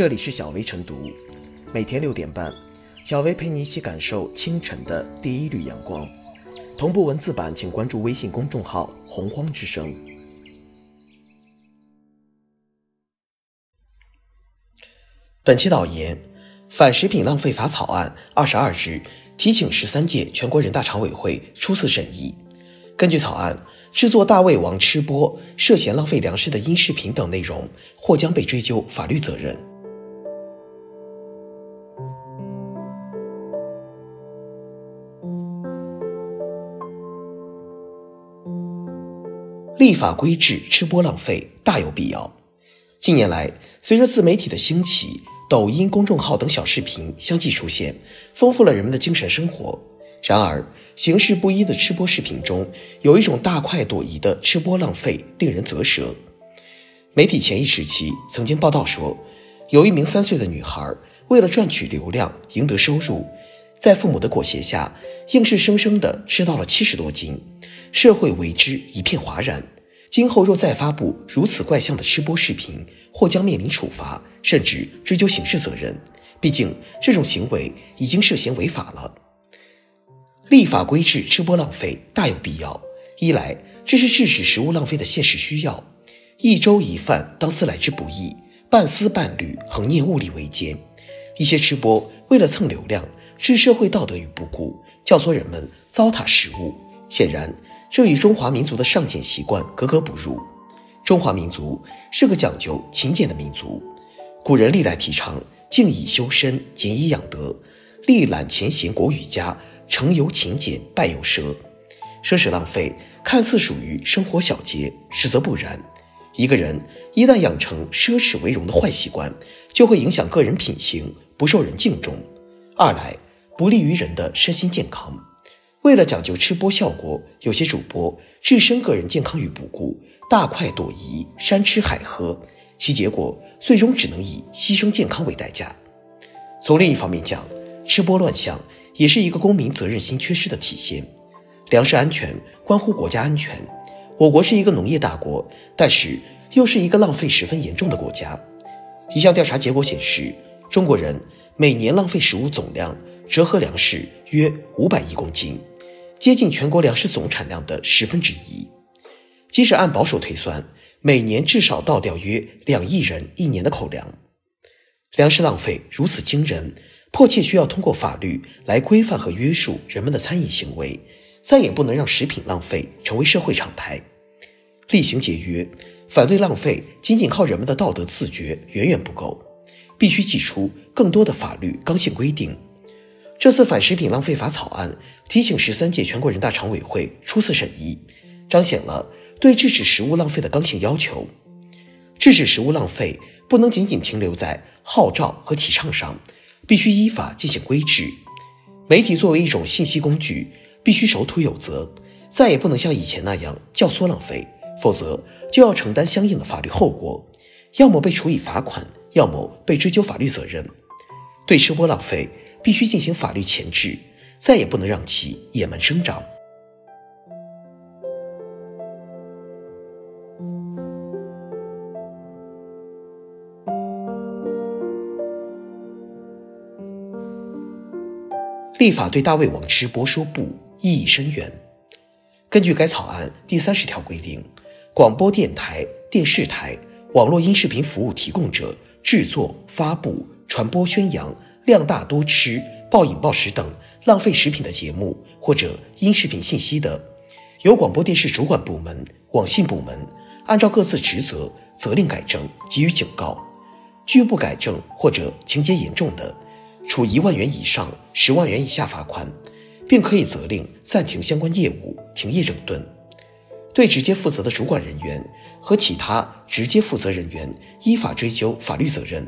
这里是小薇晨读，每天六点半，小薇陪你一起感受清晨的第一缕阳光。同步文字版，请关注微信公众号“洪荒之声”。本期导言：反食品浪费法草案二十二日提请十三届全国人大常委会初次审议。根据草案，制作大胃王吃播涉嫌浪费粮食的音视频等内容，或将被追究法律责任。立法规制吃播浪费大有必要。近年来，随着自媒体的兴起，抖音公众号等小视频相继出现，丰富了人们的精神生活。然而，形式不一的吃播视频中，有一种大快朵颐的吃播浪费，令人啧舌。媒体前一时期曾经报道说，有一名三岁的女孩为了赚取流量、赢得收入，在父母的裹挟下，硬是生生的吃到了七十多斤，社会为之一片哗然。今后若再发布如此怪象的吃播视频，或将面临处罚，甚至追究刑事责任。毕竟，这种行为已经涉嫌违法了。立法规制吃播浪费大有必要。一来，这是制止食物浪费的现实需要。一粥一饭当思来之不易，半丝半缕恒念物力维艰。一些吃播为了蹭流量，置社会道德于不顾，教唆人们糟蹋食物。显然，这与中华民族的尚俭习惯格格不入。中华民族是个讲究勤俭的民族，古人历来提倡静以修身，俭以养德，历览前贤国语家。成由勤俭，败由奢。奢侈浪费看似属于生活小节，实则不然。一个人一旦养成奢侈为荣的坏习惯，就会影响个人品行，不受人敬重。二来，不利于人的身心健康。为了讲究吃播效果，有些主播置身个人健康于不顾，大快朵颐，山吃海喝，其结果最终只能以牺牲健康为代价。从另一方面讲，吃播乱象。也是一个公民责任心缺失的体现。粮食安全关乎国家安全。我国是一个农业大国，但是又是一个浪费十分严重的国家。一项调查结果显示，中国人每年浪费食物总量折合粮食约五百亿公斤，接近全国粮食总产量的十分之一。即使按保守推算，每年至少倒掉约两亿人一年的口粮。粮食浪费如此惊人。迫切需要通过法律来规范和约束人们的餐饮行为，再也不能让食品浪费成为社会常态。厉行节约，反对浪费，仅仅靠人们的道德自觉远远不够，必须祭出更多的法律刚性规定。这次反食品浪费法草案提请十三届全国人大常委会初次审议，彰显了对制止食物浪费的刚性要求。制止食物浪费不能仅仅停留在号召和提倡上。必须依法进行规制。媒体作为一种信息工具，必须守土有责，再也不能像以前那样教唆浪费，否则就要承担相应的法律后果，要么被处以罚款，要么被追究法律责任。对吃播浪费，必须进行法律钳制，再也不能让其野蛮生长。立法对大胃王吃播说不意义深远。根据该草案第三十条规定，广播电台、电视台、网络音视频服务提供者制作、发布、传播、宣扬量大多吃、暴饮暴食等浪费食品的节目或者音视频信息的，由广播电视主管部门、网信部门按照各自职责责令改正，给予警告；拒不改正或者情节严重的，处一万元以上十万元以下罚款，并可以责令暂停相关业务、停业整顿。对直接负责的主管人员和其他直接负责人员依法追究法律责任。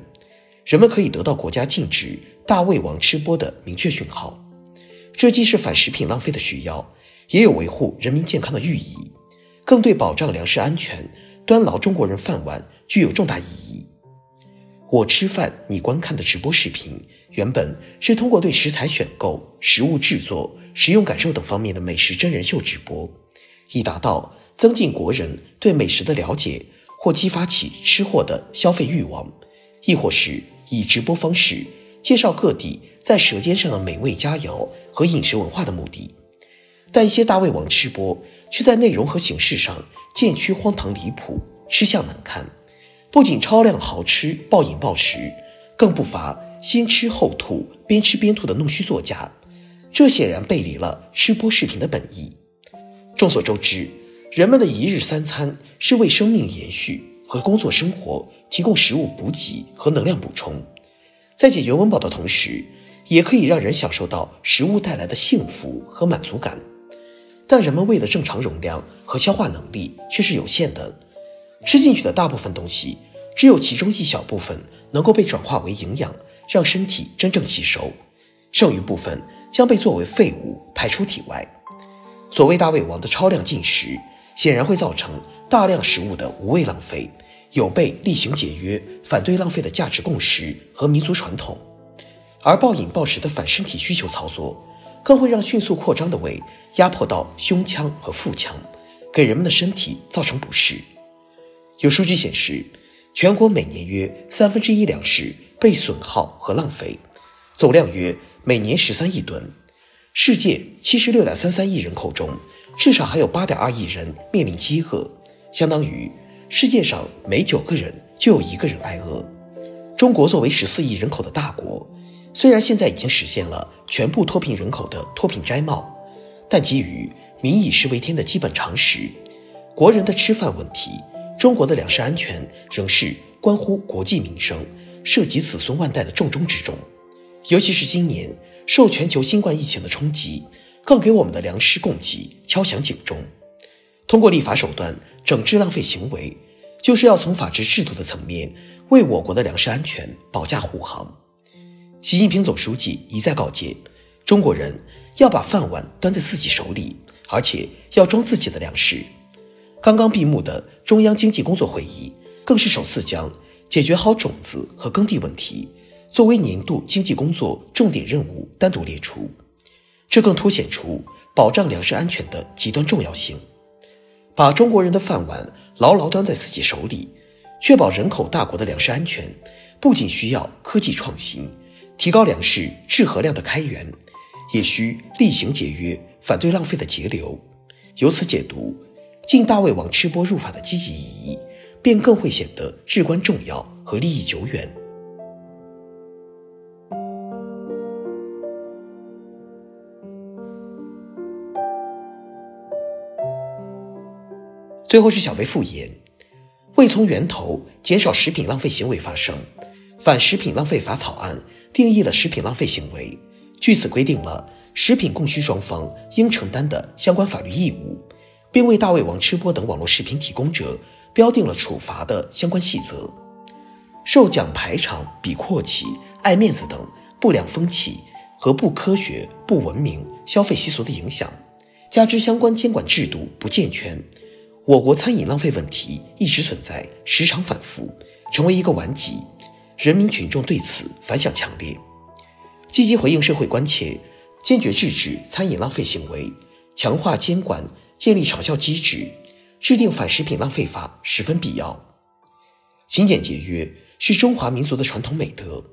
人们可以得到国家禁止大胃王吃播的明确讯号。这既是反食品浪费的需要，也有维护人民健康的寓意，更对保障粮食安全、端牢中国人饭碗具有重大意义。我吃饭，你观看的直播视频，原本是通过对食材选购、食物制作、食用感受等方面的美食真人秀直播，以达到增进国人对美食的了解，或激发起吃货的消费欲望，亦或是以直播方式介绍各地在舌尖上的美味佳肴和饮食文化的目的，但一些大胃王吃播却在内容和形式上渐趋荒唐离谱、吃相难看，不仅超量豪吃、暴饮暴食，更不乏先吃后吐、边吃边吐的弄虚作假，这显然背离了吃播视频的本意。众所周知，人们的一日三餐是为生命延续和工作生活提供食物补给和能量补充，在解决温饱的同时，也可以让人享受到食物带来的幸福和满足感。但人们胃的正常容量和消化能力却是有限的，吃进去的大部分东西，只有其中一小部分能够被转化为营养，让身体真正吸收，剩余部分将被作为废物排出体外。所谓大胃王的超量进食，显然会造成大量食物的无谓浪费，有悖厉行节约、反对浪费的价值共识和民族传统；而暴饮暴食的反身体需求操作，更会让迅速扩张的胃压迫到胸腔和腹腔，给人们的身体造成不适。有数据显示，全国每年约三分之一粮食被损耗和浪费，总量约每年十三亿吨。世界七十六点三三亿人口中，至少还有八点二亿人面临饥饿，相当于世界上每九个人就有一个人挨饿。中国作为十四亿人口的大国，虽然现在已经实现了全部脱贫人口的脱贫摘帽，但基于民以食为天的基本常识，国人的吃饭问题，中国的粮食安全仍是关乎国计民生、涉及子孙万代的重中之重，尤其是今年。受全球新冠疫情的冲击，更给我们的粮食供给敲响警钟。通过立法手段整治浪费行为，就是要从法治制度的层面为我国的粮食安全保驾护航。习近平总书记一再告诫中国人要把饭碗端在自己手里，而且要装自己的粮食。刚刚闭幕的中央经济工作会议，更是首次将解决好种子和耕地问题。作为年度经济工作重点任务单独列出，这更凸显出保障粮食安全的极端重要性。把中国人的饭碗牢牢端在自己手里，确保人口大国的粮食安全，不仅需要科技创新，提高粮食质和量的开源，也需厉行节约，反对浪费的节流。由此解读，进大胃王吃播入法的积极意义，便更会显得至关重要和利益久远。最后是小薇复言，为从源头减少食品浪费行为发生，《反食品浪费法》草案定义了食品浪费行为，据此规定了食品供需双方应承担的相关法律义务，并为大胃王吃播等网络视频提供者标定了处罚的相关细则。受奖排场、比阔气、爱面子等不良风气和不科学、不文明消费习俗的影响，加之相关监管制度不健全。我国餐饮浪费问题一直存在，时常反复，成为一个顽疾。人民群众对此反响强烈，积极回应社会关切，坚决制止餐饮浪费行为，强化监管，建立长效机制，制定反食品浪费法十分必要。勤俭节约是中华民族的传统美德，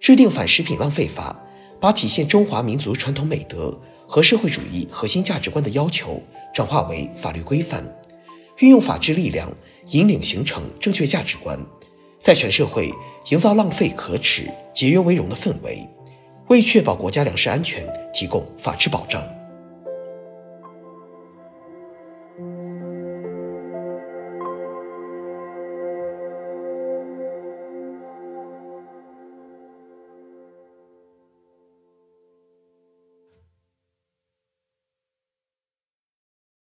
制定反食品浪费法，把体现中华民族传统美德和社会主义核心价值观的要求转化为法律规范。运用法治力量，引领形成正确价值观，在全社会营造浪费可耻、节约为荣的氛围，为确保国家粮食安全提供法治保障。